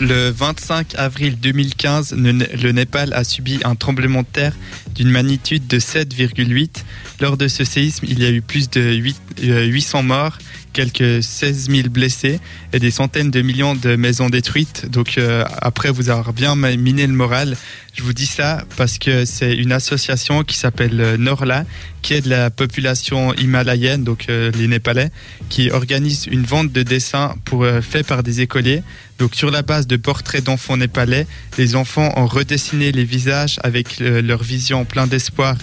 Le 25 avril 2015, le, Népal a subi un tremblement de terre d'une magnitude de 7,8. Lors de ce séisme, il y a eu plus de 8, euh, 800 morts, quelques 16 000 blessés et des centaines de millions de maisons détruites. Donc euh, après vous avoir bien miné le moral, je vous dis ça parce que c'est une association qui s'appelle euh, Norla, qui est de la population himalayenne, donc euh, les Népalais, qui organise une vente de dessins pour, euh, fait par des écoliers. Donc sur la base de portraits d'enfants népalais, les enfants ont redessiné les visages avec leur vision plein d'espoir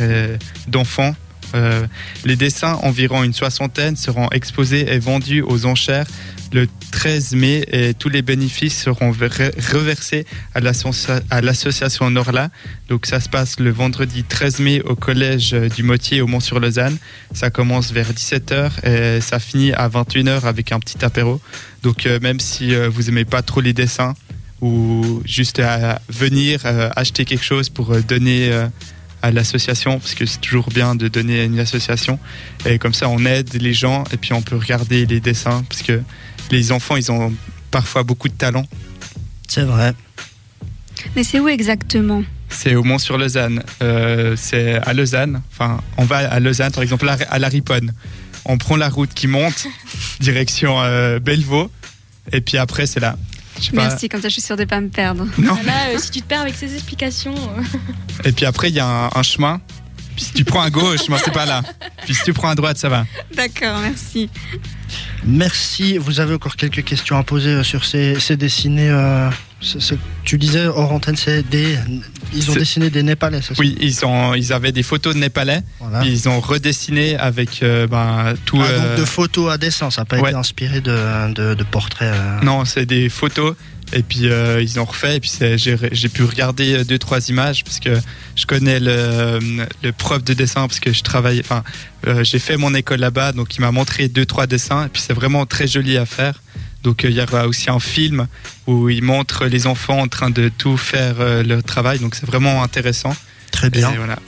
d'enfants. Euh, les dessins, environ une soixantaine, seront exposés et vendus aux enchères le 13 mai et tous les bénéfices seront ver- reversés à l'associa- à l'association Norla. Donc ça se passe le vendredi 13 mai au collège euh, du Motier au Mont-sur-Lausanne. Ça commence vers 17h et ça finit à 21h avec un petit apéro. Donc euh, même si vous aimez pas trop les dessins ou juste à venir acheter quelque chose pour donner à l'association parce que c'est toujours bien de donner à une association et comme ça on aide les gens et puis on peut regarder les dessins parce que les enfants ils ont parfois beaucoup de talent. C'est vrai. Mais c'est où exactement? C'est au Mont-sur-Lausanne. Euh, c'est à Lausanne. Enfin, on va à Lausanne, par exemple, à la Riponne. On prend la route qui monte, direction euh, Bellevaux. Et puis après, c'est là. Merci, comme ça je suis sûre de pas me perdre. Non. Là, euh, si tu te perds avec ces explications. euh, Et puis après, il y a un, un chemin. Puis si tu prends à gauche, moi, c'est pas là. Puis si tu prends à droite, ça va. D'accord, merci. Merci. Vous avez encore quelques questions à poser euh, sur ces, ces dessinés. euh, ce- ce- tu disais hors antenne, c'est des. Ils ont dessiné des Népalais, c'est ça? Oui, ils, ont, ils avaient des photos de Népalais. Voilà. Ils ont redessiné avec euh, ben, tout. Ah, donc euh, de photos à dessin, ça n'a pas ouais. été inspiré de, de, de portraits. euh. Non, c'est des photos. Et puis euh, ils ont refait. Et puis j'ai pu regarder euh, deux trois images parce que je connais le, le prof de dessin parce que je travaille. Enfin, euh, j'ai fait mon école là-bas, donc il m'a montré deux trois dessins. Et puis c'est vraiment très joli à faire. Donc euh, il y aura aussi un film où il montre les enfants en train de tout faire euh, leur travail. Donc c'est vraiment intéressant. Très bien. Et voilà.